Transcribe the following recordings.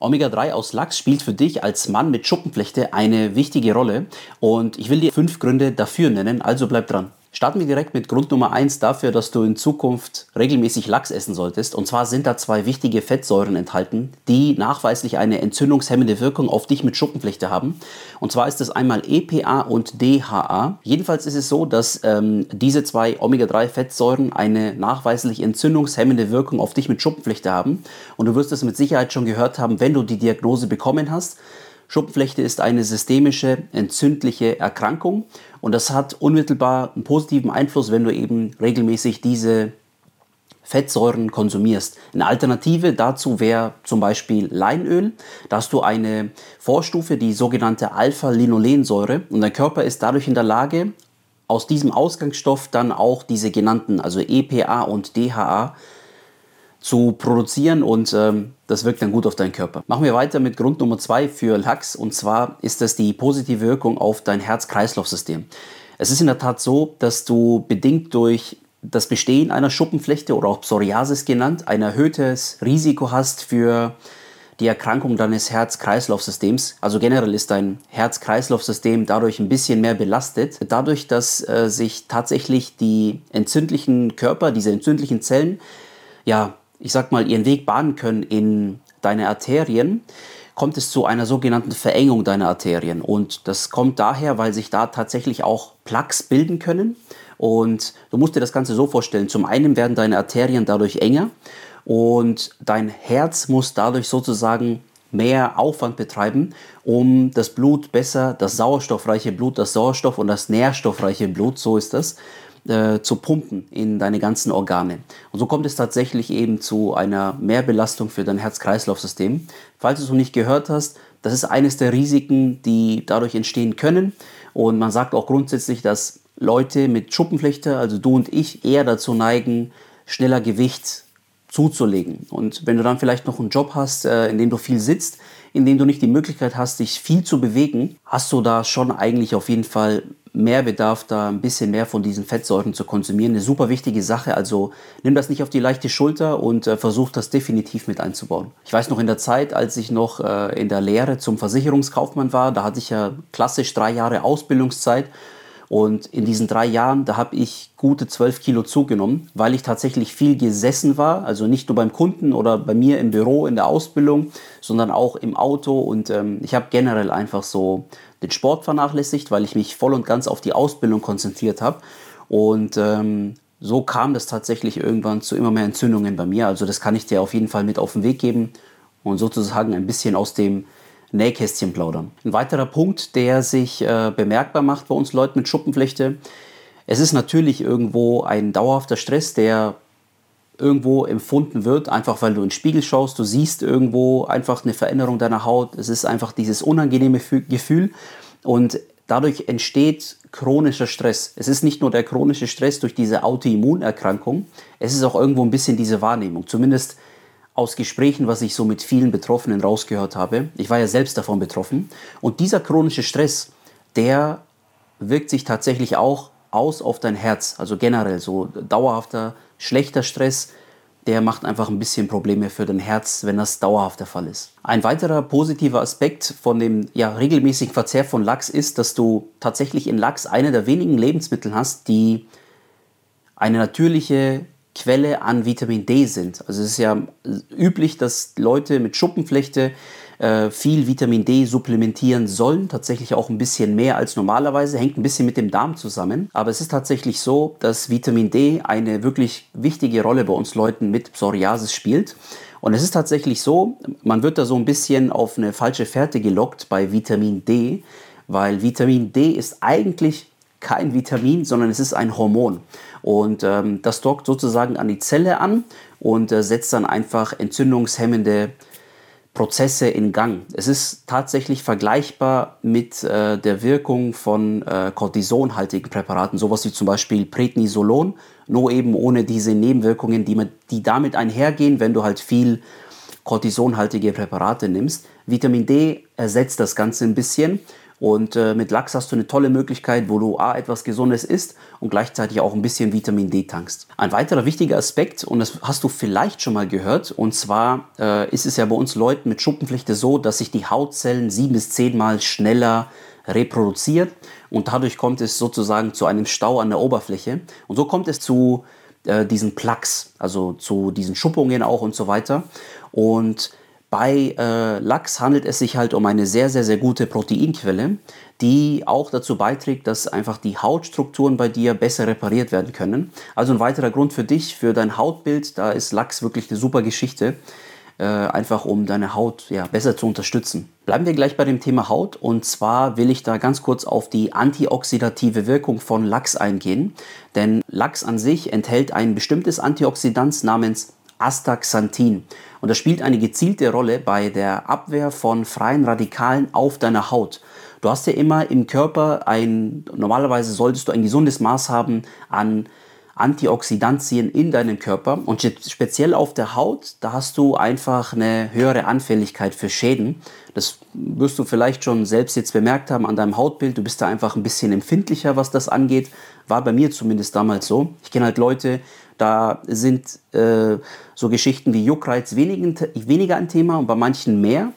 Omega-3 aus Lachs spielt für dich als Mann mit Schuppenflechte eine wichtige Rolle und ich will dir fünf Gründe dafür nennen, also bleib dran. Starten wir direkt mit Grund Nummer 1 dafür, dass du in Zukunft regelmäßig Lachs essen solltest. Und zwar sind da zwei wichtige Fettsäuren enthalten, die nachweislich eine entzündungshemmende Wirkung auf dich mit Schuppenflechte haben. Und zwar ist das einmal EPA und DHA. Jedenfalls ist es so, dass ähm, diese zwei Omega-3-Fettsäuren eine nachweislich entzündungshemmende Wirkung auf dich mit Schuppenflechte haben. Und du wirst es mit Sicherheit schon gehört haben, wenn du die Diagnose bekommen hast. Schuppenflechte ist eine systemische entzündliche Erkrankung und das hat unmittelbar einen positiven Einfluss, wenn du eben regelmäßig diese Fettsäuren konsumierst. Eine Alternative dazu wäre zum Beispiel Leinöl. Da hast du eine Vorstufe, die sogenannte Alpha-Linolensäure und dein Körper ist dadurch in der Lage, aus diesem Ausgangsstoff dann auch diese genannten, also EPA und DHA, zu produzieren und ähm, das wirkt dann gut auf deinen Körper. Machen wir weiter mit Grund Nummer zwei für Lachs und zwar ist das die positive Wirkung auf dein Herz-Kreislauf-System. Es ist in der Tat so, dass du bedingt durch das Bestehen einer Schuppenflechte oder auch Psoriasis genannt ein erhöhtes Risiko hast für die Erkrankung deines Herz-Kreislauf-Systems. Also generell ist dein Herz-Kreislauf-System dadurch ein bisschen mehr belastet. Dadurch, dass äh, sich tatsächlich die entzündlichen Körper, diese entzündlichen Zellen, ja, ich sag mal, ihren Weg bahnen können in deine Arterien, kommt es zu einer sogenannten Verengung deiner Arterien. Und das kommt daher, weil sich da tatsächlich auch Plaques bilden können. Und du musst dir das Ganze so vorstellen. Zum einen werden deine Arterien dadurch enger und dein Herz muss dadurch sozusagen mehr Aufwand betreiben, um das Blut besser, das sauerstoffreiche Blut, das Sauerstoff und das nährstoffreiche Blut, so ist das, äh, zu pumpen in deine ganzen Organe. Und so kommt es tatsächlich eben zu einer Mehrbelastung für dein Herz-Kreislauf-System. Falls du es noch nicht gehört hast, das ist eines der Risiken, die dadurch entstehen können. Und man sagt auch grundsätzlich, dass Leute mit Schuppenflechte, also du und ich, eher dazu neigen, schneller Gewicht zuzulegen. Und wenn du dann vielleicht noch einen Job hast, äh, in dem du viel sitzt, in dem du nicht die Möglichkeit hast, dich viel zu bewegen, hast du da schon eigentlich auf jeden Fall mehr Bedarf, da ein bisschen mehr von diesen Fettsäuren zu konsumieren. Eine super wichtige Sache. Also nimm das nicht auf die leichte Schulter und äh, versuch das definitiv mit einzubauen. Ich weiß noch in der Zeit, als ich noch äh, in der Lehre zum Versicherungskaufmann war, da hatte ich ja klassisch drei Jahre Ausbildungszeit und in diesen drei Jahren, da habe ich gute 12 Kilo zugenommen, weil ich tatsächlich viel gesessen war. Also nicht nur beim Kunden oder bei mir im Büro, in der Ausbildung, sondern auch im Auto. Und ähm, ich habe generell einfach so den Sport vernachlässigt, weil ich mich voll und ganz auf die Ausbildung konzentriert habe. Und ähm, so kam das tatsächlich irgendwann zu immer mehr Entzündungen bei mir. Also das kann ich dir auf jeden Fall mit auf den Weg geben und sozusagen ein bisschen aus dem Nähkästchen plaudern. Ein weiterer Punkt, der sich äh, bemerkbar macht bei uns Leuten mit Schuppenflechte, es ist natürlich irgendwo ein dauerhafter Stress, der irgendwo empfunden wird, einfach weil du in den Spiegel schaust, du siehst irgendwo einfach eine Veränderung deiner Haut, es ist einfach dieses unangenehme Gefühl. Und dadurch entsteht chronischer Stress. Es ist nicht nur der chronische Stress durch diese Autoimmunerkrankung, es ist auch irgendwo ein bisschen diese Wahrnehmung, zumindest aus Gesprächen, was ich so mit vielen Betroffenen rausgehört habe. Ich war ja selbst davon betroffen. Und dieser chronische Stress, der wirkt sich tatsächlich auch aus auf dein Herz. Also generell so dauerhafter, schlechter Stress, der macht einfach ein bisschen Probleme für dein Herz, wenn das dauerhaft der Fall ist. Ein weiterer positiver Aspekt von dem ja, regelmäßigen Verzehr von Lachs ist, dass du tatsächlich in Lachs eine der wenigen Lebensmittel hast, die eine natürliche Quelle an Vitamin D sind. Also es ist ja üblich, dass Leute mit Schuppenflechte äh, viel Vitamin D supplementieren sollen, tatsächlich auch ein bisschen mehr als normalerweise, hängt ein bisschen mit dem Darm zusammen. Aber es ist tatsächlich so, dass Vitamin D eine wirklich wichtige Rolle bei uns Leuten mit Psoriasis spielt. Und es ist tatsächlich so, man wird da so ein bisschen auf eine falsche Fährte gelockt bei Vitamin D, weil Vitamin D ist eigentlich kein Vitamin, sondern es ist ein Hormon. Und ähm, das dockt sozusagen an die Zelle an und äh, setzt dann einfach entzündungshemmende Prozesse in Gang. Es ist tatsächlich vergleichbar mit äh, der Wirkung von äh, Cortisonhaltigen Präparaten, sowas wie zum Beispiel Prednisolon, nur eben ohne diese Nebenwirkungen, die, man, die damit einhergehen, wenn du halt viel Cortisonhaltige Präparate nimmst. Vitamin D ersetzt das Ganze ein bisschen Und äh, mit Lachs hast du eine tolle Möglichkeit, wo du A, etwas Gesundes isst und gleichzeitig auch ein bisschen Vitamin D tankst. Ein weiterer wichtiger Aspekt, und das hast du vielleicht schon mal gehört, und zwar äh, ist es ja bei uns Leuten mit Schuppenflechte so, dass sich die Hautzellen sieben bis zehnmal schneller reproduziert und dadurch kommt es sozusagen zu einem Stau an der Oberfläche. Und so kommt es zu äh, diesen Plaques, also zu diesen Schuppungen auch und so weiter. Und bei äh, Lachs handelt es sich halt um eine sehr, sehr, sehr gute Proteinquelle, die auch dazu beiträgt, dass einfach die Hautstrukturen bei dir besser repariert werden können. Also ein weiterer Grund für dich, für dein Hautbild, da ist Lachs wirklich eine super Geschichte, äh, einfach um deine Haut ja, besser zu unterstützen. Bleiben wir gleich bei dem Thema Haut und zwar will ich da ganz kurz auf die antioxidative Wirkung von Lachs eingehen, denn Lachs an sich enthält ein bestimmtes Antioxidant namens Astaxanthin. Und das spielt eine gezielte Rolle bei der Abwehr von freien Radikalen auf deiner Haut. Du hast ja immer im Körper ein, normalerweise solltest du ein gesundes Maß haben an Antioxidantien in deinem Körper und speziell auf der Haut, da hast du einfach eine höhere Anfälligkeit für Schäden. Das wirst du vielleicht schon selbst jetzt bemerkt haben an deinem Hautbild. Du bist da einfach ein bisschen empfindlicher, was das angeht. War bei mir zumindest damals so. Ich kenne halt Leute, da sind äh, so Geschichten wie Juckreiz weniger, ein Thema und bei manchen mehr.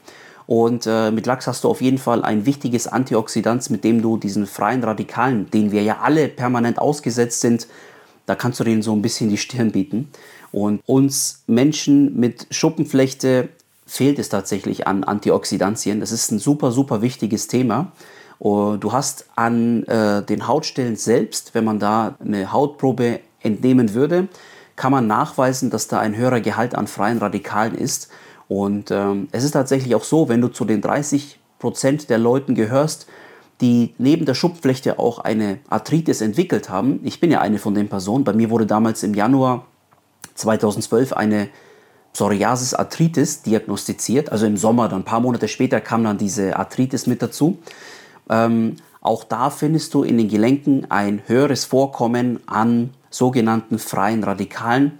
Und äh, mit Lachs hast du auf jeden Fall ein wichtiges Antioxidant, mit dem du diesen freien Radikalen, denen wir ja alle permanent ausgesetzt sind, da kannst du denen so ein bisschen die Stirn bieten. Und uns Menschen mit Schuppenflechte fehlt es tatsächlich an Antioxidantien. Das ist ein super, super wichtiges Thema. Du hast an äh, den Hautstellen selbst, wenn man da eine Hautprobe entnehmen würde, kann man nachweisen, dass da ein höherer Gehalt an freien Radikalen ist. Und ähm, es ist tatsächlich auch so, wenn du zu den 30 Prozent der Leuten gehörst, die neben der Schuppenflechte auch eine Arthritis entwickelt haben. Ich bin ja eine von den Personen. Bei mir wurde damals im Januar 2012 eine Psoriasis Arthritis diagnostiziert. Also im Sommer, dann ein paar Monate später kam dann diese Arthritis mit dazu. Ähm, auch da findest du in den Gelenken ein höheres Vorkommen an sogenannten freien Radikalen,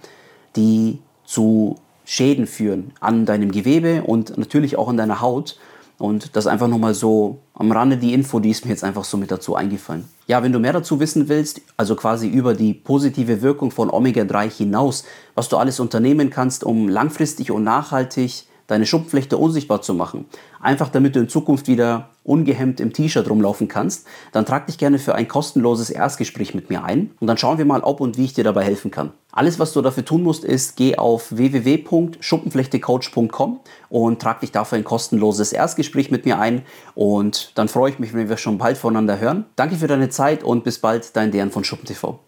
die zu Schäden führen an deinem Gewebe und natürlich auch an deiner Haut. Und das einfach nochmal so am Rande die Info, die ist mir jetzt einfach so mit dazu eingefallen. Ja, wenn du mehr dazu wissen willst, also quasi über die positive Wirkung von Omega-3 hinaus, was du alles unternehmen kannst, um langfristig und nachhaltig deine Schuppenflechte unsichtbar zu machen, einfach damit du in Zukunft wieder ungehemmt im T-Shirt rumlaufen kannst, dann trag dich gerne für ein kostenloses Erstgespräch mit mir ein und dann schauen wir mal, ob und wie ich dir dabei helfen kann. Alles, was du dafür tun musst, ist, geh auf www.schuppenflechtecoach.com und trag dich dafür ein kostenloses Erstgespräch mit mir ein und dann freue ich mich, wenn wir schon bald voneinander hören. Danke für deine Zeit und bis bald, dein Dern von SchuppenTV.